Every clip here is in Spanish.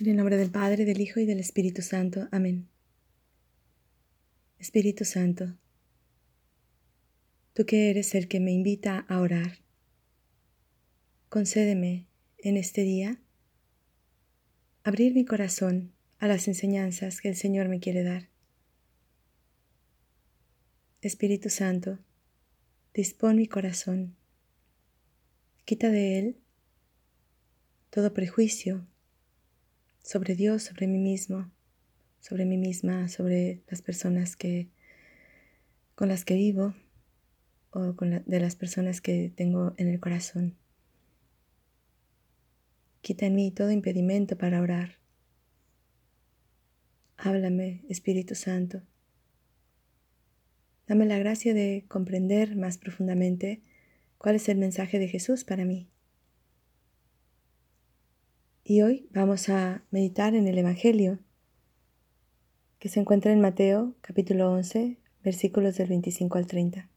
En el nombre del Padre, del Hijo y del Espíritu Santo. Amén. Espíritu Santo, tú que eres el que me invita a orar, concédeme en este día abrir mi corazón a las enseñanzas que el Señor me quiere dar. Espíritu Santo, dispón mi corazón, quita de él todo prejuicio sobre Dios, sobre mí mismo, sobre mí misma, sobre las personas que con las que vivo o con de las personas que tengo en el corazón. Quita en mí todo impedimento para orar. Háblame, Espíritu Santo. Dame la gracia de comprender más profundamente cuál es el mensaje de Jesús para mí. Y hoy vamos a meditar en el Evangelio que se encuentra en Mateo capítulo 11 versículos del 25 al 30.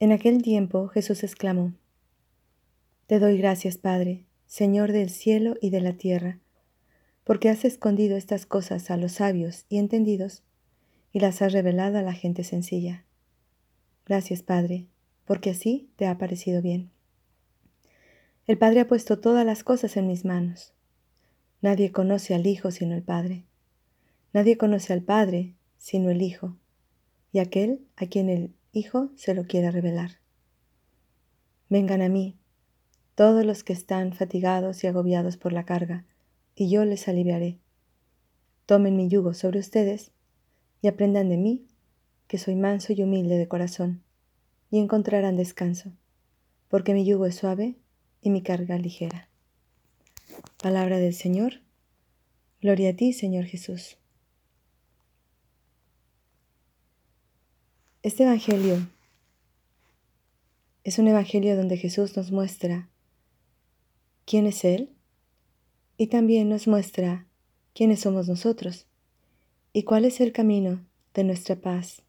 En aquel tiempo Jesús exclamó, Te doy gracias, Padre, Señor del cielo y de la tierra, porque has escondido estas cosas a los sabios y entendidos y las has revelado a la gente sencilla. Gracias, Padre, porque así te ha parecido bien. El Padre ha puesto todas las cosas en mis manos. Nadie conoce al Hijo sino el Padre. Nadie conoce al Padre sino el Hijo, y aquel a quien el Hijo se lo quiera revelar. Vengan a mí, todos los que están fatigados y agobiados por la carga, y yo les aliviaré. Tomen mi yugo sobre ustedes y aprendan de mí, que soy manso y humilde de corazón, y encontrarán descanso, porque mi yugo es suave y mi carga ligera. Palabra del Señor. Gloria a ti, Señor Jesús. Este Evangelio es un Evangelio donde Jesús nos muestra quién es Él y también nos muestra quiénes somos nosotros y cuál es el camino de nuestra paz,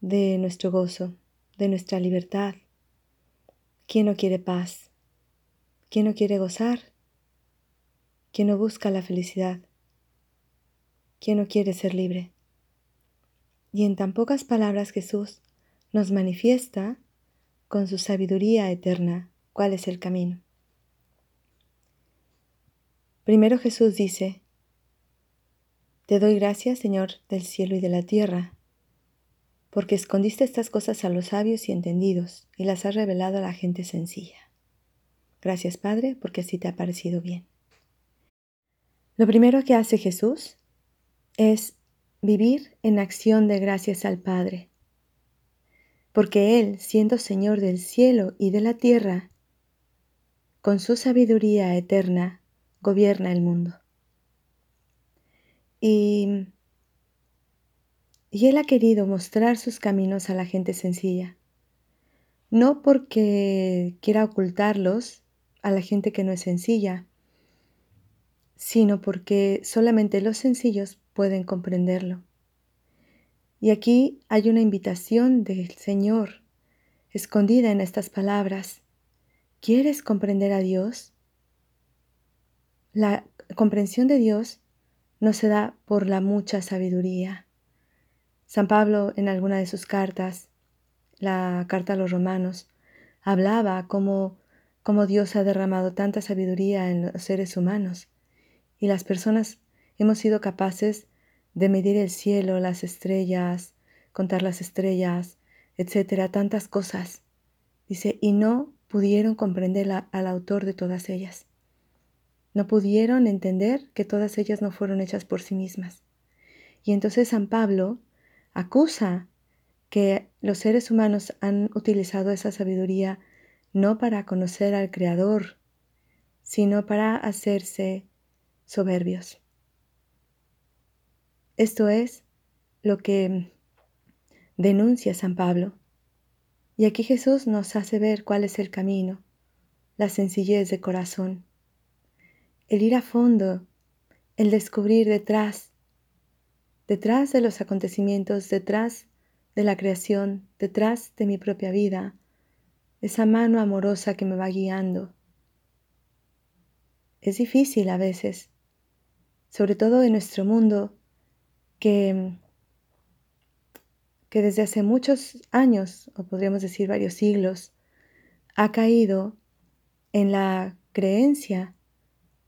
de nuestro gozo, de nuestra libertad. ¿Quién no quiere paz? ¿Quién no quiere gozar? ¿Quién no busca la felicidad? ¿Quién no quiere ser libre? Y en tan pocas palabras Jesús nos manifiesta con su sabiduría eterna cuál es el camino. Primero Jesús dice, Te doy gracias, Señor del cielo y de la tierra, porque escondiste estas cosas a los sabios y entendidos y las has revelado a la gente sencilla. Gracias Padre, porque así te ha parecido bien. Lo primero que hace Jesús es vivir en acción de gracias al Padre, porque Él, siendo Señor del cielo y de la tierra, con su sabiduría eterna, gobierna el mundo. Y, y Él ha querido mostrar sus caminos a la gente sencilla, no porque quiera ocultarlos, a la gente que no es sencilla, sino porque solamente los sencillos pueden comprenderlo. Y aquí hay una invitación del Señor escondida en estas palabras. ¿Quieres comprender a Dios? La comprensión de Dios no se da por la mucha sabiduría. San Pablo en alguna de sus cartas, la carta a los romanos, hablaba como como Dios ha derramado tanta sabiduría en los seres humanos y las personas hemos sido capaces de medir el cielo, las estrellas, contar las estrellas, etcétera, tantas cosas. Dice, y no pudieron comprender al autor de todas ellas. No pudieron entender que todas ellas no fueron hechas por sí mismas. Y entonces San Pablo acusa que los seres humanos han utilizado esa sabiduría no para conocer al Creador, sino para hacerse soberbios. Esto es lo que denuncia San Pablo. Y aquí Jesús nos hace ver cuál es el camino, la sencillez de corazón, el ir a fondo, el descubrir detrás, detrás de los acontecimientos, detrás de la creación, detrás de mi propia vida, esa mano amorosa que me va guiando. es difícil a veces, sobre todo en nuestro mundo que, que desde hace muchos años, o podríamos decir varios siglos, ha caído en la creencia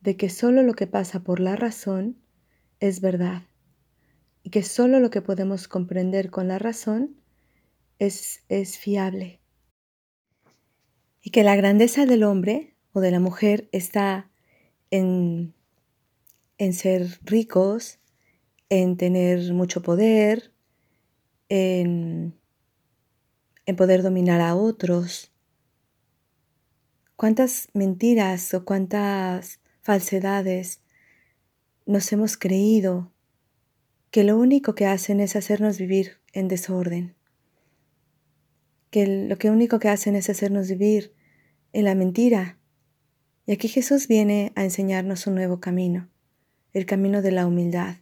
de que solo lo que pasa por la razón es verdad y que solo lo que podemos comprender con la razón es, es fiable. Y que la grandeza del hombre o de la mujer está en, en ser ricos, en tener mucho poder, en, en poder dominar a otros. ¿Cuántas mentiras o cuántas falsedades nos hemos creído que lo único que hacen es hacernos vivir en desorden? Que lo que único que hacen es hacernos vivir en la mentira. Y aquí Jesús viene a enseñarnos un nuevo camino, el camino de la humildad,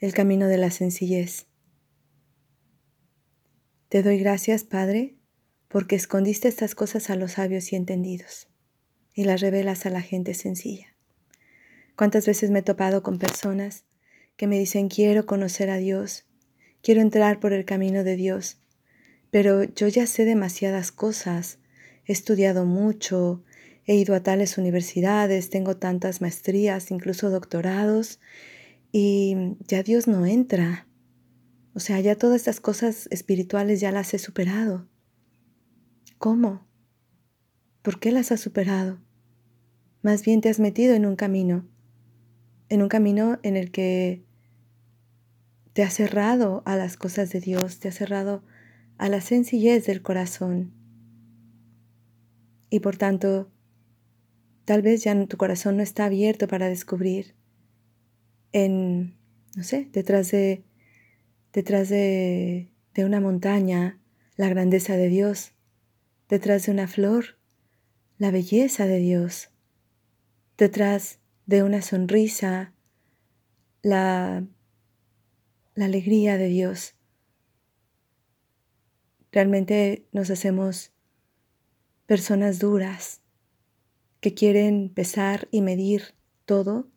el camino de la sencillez. Te doy gracias, Padre, porque escondiste estas cosas a los sabios y entendidos y las revelas a la gente sencilla. ¿Cuántas veces me he topado con personas que me dicen quiero conocer a Dios, quiero entrar por el camino de Dios, pero yo ya sé demasiadas cosas, he estudiado mucho, he ido a tales universidades, tengo tantas maestrías, incluso doctorados, y ya Dios no entra. O sea, ya todas estas cosas espirituales ya las he superado. ¿Cómo? ¿Por qué las has superado? Más bien te has metido en un camino, en un camino en el que te has cerrado a las cosas de Dios, te has cerrado a la sencillez del corazón. Y por tanto, tal vez ya tu corazón no está abierto para descubrir en, no sé, detrás de, detrás de, de una montaña la grandeza de Dios, detrás de una flor la belleza de Dios, detrás de una sonrisa la, la alegría de Dios. Realmente nos hacemos personas duras que quieren pesar y medir todo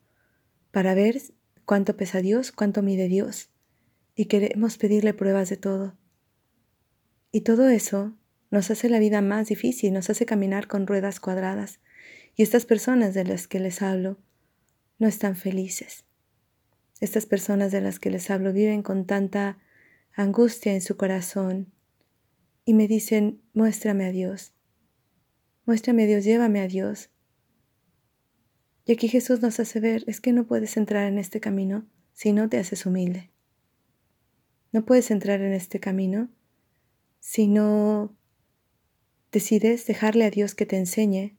para ver cuánto pesa Dios, cuánto mide Dios, y queremos pedirle pruebas de todo. Y todo eso nos hace la vida más difícil, nos hace caminar con ruedas cuadradas. Y estas personas de las que les hablo no están felices. Estas personas de las que les hablo viven con tanta angustia en su corazón y me dicen, muéstrame a Dios, muéstrame a Dios, llévame a Dios. Y aquí Jesús nos hace ver, es que no puedes entrar en este camino si no te haces humilde. No puedes entrar en este camino si no decides dejarle a Dios que te enseñe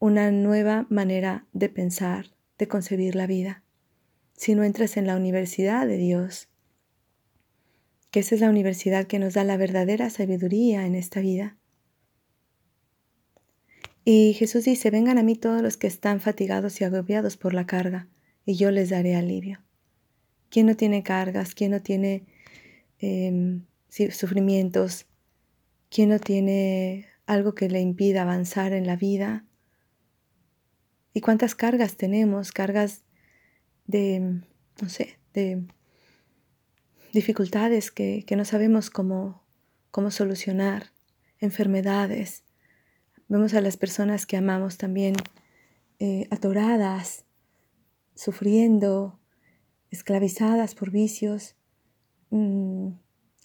una nueva manera de pensar, de concebir la vida. Si no entras en la universidad de Dios, que esa es la universidad que nos da la verdadera sabiduría en esta vida. Y Jesús dice, vengan a mí todos los que están fatigados y agobiados por la carga, y yo les daré alivio. ¿Quién no tiene cargas? ¿Quién no tiene em, sufrimientos? ¿Quién no tiene algo que le impida avanzar en la vida? ¿Y cuántas cargas tenemos? Cargas de, no sé, de dificultades que, no sabemos cómo, cómo solucionar, enfermedades. Vemos a las personas que amamos también eh, atoradas, sufriendo, esclavizadas por vicios. Mm,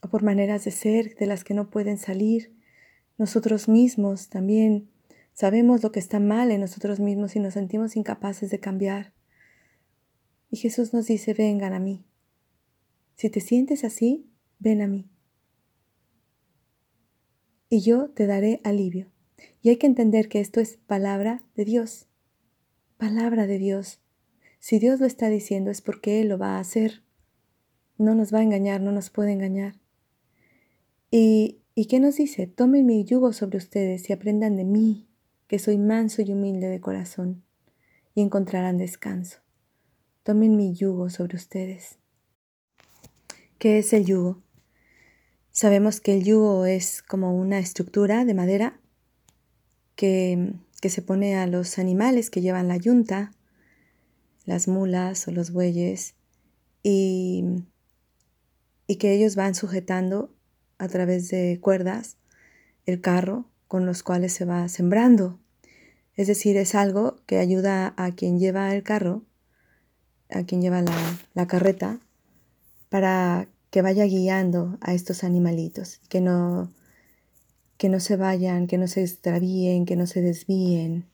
o por maneras de ser de las que no pueden salir. Nosotros mismos también sabemos lo que está mal en nosotros mismos y nos sentimos incapaces de cambiar. Y Jesús nos dice, vengan a mí. Si te sientes así, ven a mí. Y yo te daré alivio. Y hay que entender que esto es palabra de Dios. Palabra de Dios. Si Dios lo está diciendo es porque Él lo va a hacer. No nos va a engañar, no nos puede engañar. ¿Y, qué nos dice? Tomen mi yugo sobre ustedes y aprendan de mí, que soy manso y humilde de corazón, y encontrarán descanso. Tomen mi yugo sobre ustedes. ¿Qué es el yugo? Sabemos que el yugo es como una estructura de madera que, que se pone a los animales que llevan la yunta, las mulas o los bueyes, y, y que ellos van sujetando a través de cuerdas el carro con los cuales se va sembrando. Es decir, es algo que ayuda a quien lleva el carro, a quien lleva la, la carreta, para que vaya guiando a estos animalitos, que no, que no se vayan, que no se extravíen, que no se desvíen.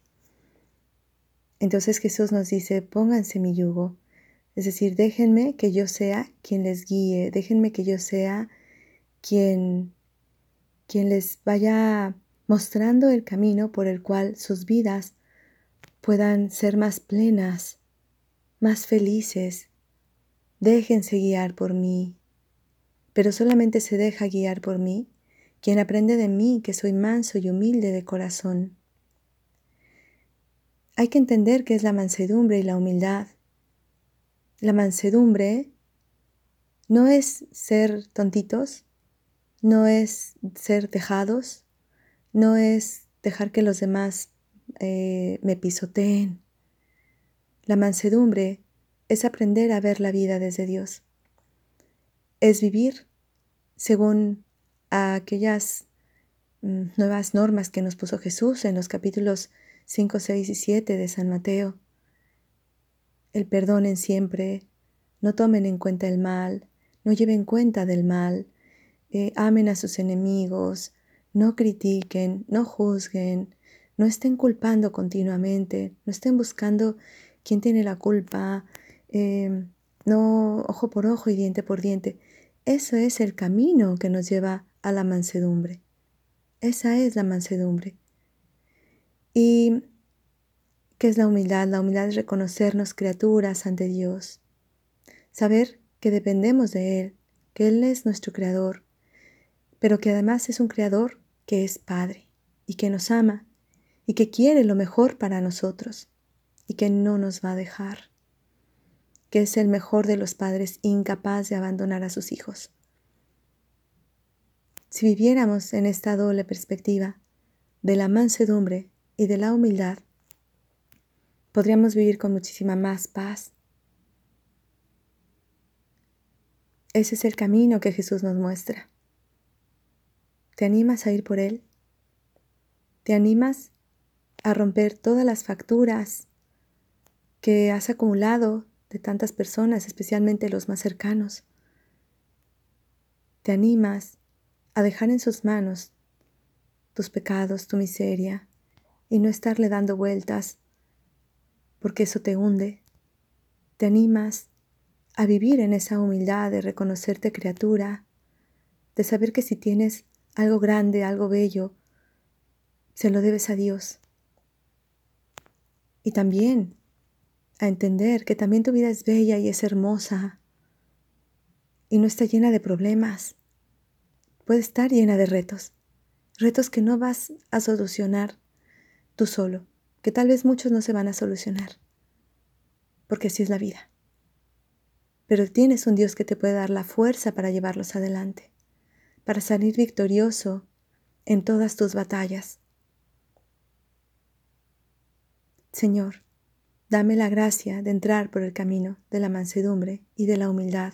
Entonces Jesús nos dice, pónganse mi yugo, es decir, déjenme que yo sea quien les guíe, déjenme que yo sea quien, quien les vaya mostrando el camino por el cual sus vidas puedan ser más plenas, más felices. Déjense guiar por mí, pero solamente se deja guiar por mí quien aprende de mí que soy manso y humilde de corazón. Hay que entender qué es la mansedumbre y la humildad. La mansedumbre no es ser tontitos, no es ser dejados, no es dejar que los demás eh, me pisoteen. La mansedumbre es aprender a ver la vida desde Dios. Es vivir según aquellas mm, nuevas normas que nos puso Jesús en los capítulos 5, 6 y 7 de San Mateo. El perdonen siempre, no tomen en cuenta el mal, no lleven cuenta del mal, eh, amen a sus enemigos, no critiquen, no juzguen, no estén culpando continuamente, no estén buscando quién tiene la culpa, eh, no ojo por ojo y diente por diente. Eso es el camino que nos lleva a la mansedumbre. Esa es la mansedumbre. ¿Y qué es la humildad? La humildad es reconocernos criaturas ante Dios, saber que dependemos de Él, que Él es nuestro creador, pero que además es un creador que es Padre y que nos ama y que quiere lo mejor para nosotros y que no nos va a dejar, que es el mejor de los padres incapaz de abandonar a sus hijos. Si viviéramos en esta doble perspectiva de la mansedumbre y de la humildad, podríamos vivir con muchísima más paz. Ese es el camino que Jesús nos muestra. ¿Te animas a ir por él? ¿Te animas a romper todas las facturas que has acumulado de tantas personas, especialmente los más cercanos? ¿Te animas a dejar en sus manos tus pecados, tu miseria, y no estarle dando vueltas, porque eso te hunde. Te animas a vivir en esa humildad de reconocerte criatura, de saber que si tienes algo grande, algo bello, se lo debes a Dios. Y también a entender que también tu vida es bella y es hermosa y no está llena de problemas puede estar llena de retos, retos que no vas a solucionar tú solo, que tal vez muchos no se van a solucionar, porque así es la vida. Pero tienes un Dios que te puede dar la fuerza para llevarlos adelante, para salir victorioso en todas tus batallas. Señor, dame la gracia de entrar por el camino de la mansedumbre y de la humildad,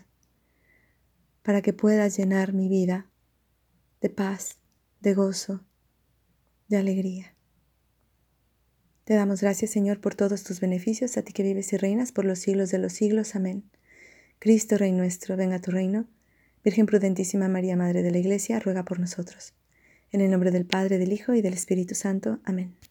para que puedas llenar mi vida de paz, de gozo, de alegría. Te damos gracias, Señor, por todos tus beneficios, a ti que vives y reinas por los siglos de los siglos. Amén. Cristo, Rey nuestro, venga a tu reino. Virgen prudentísima María, Madre de la Iglesia, ruega por nosotros. En el nombre del Padre, del Hijo y del Espíritu Santo. Amén.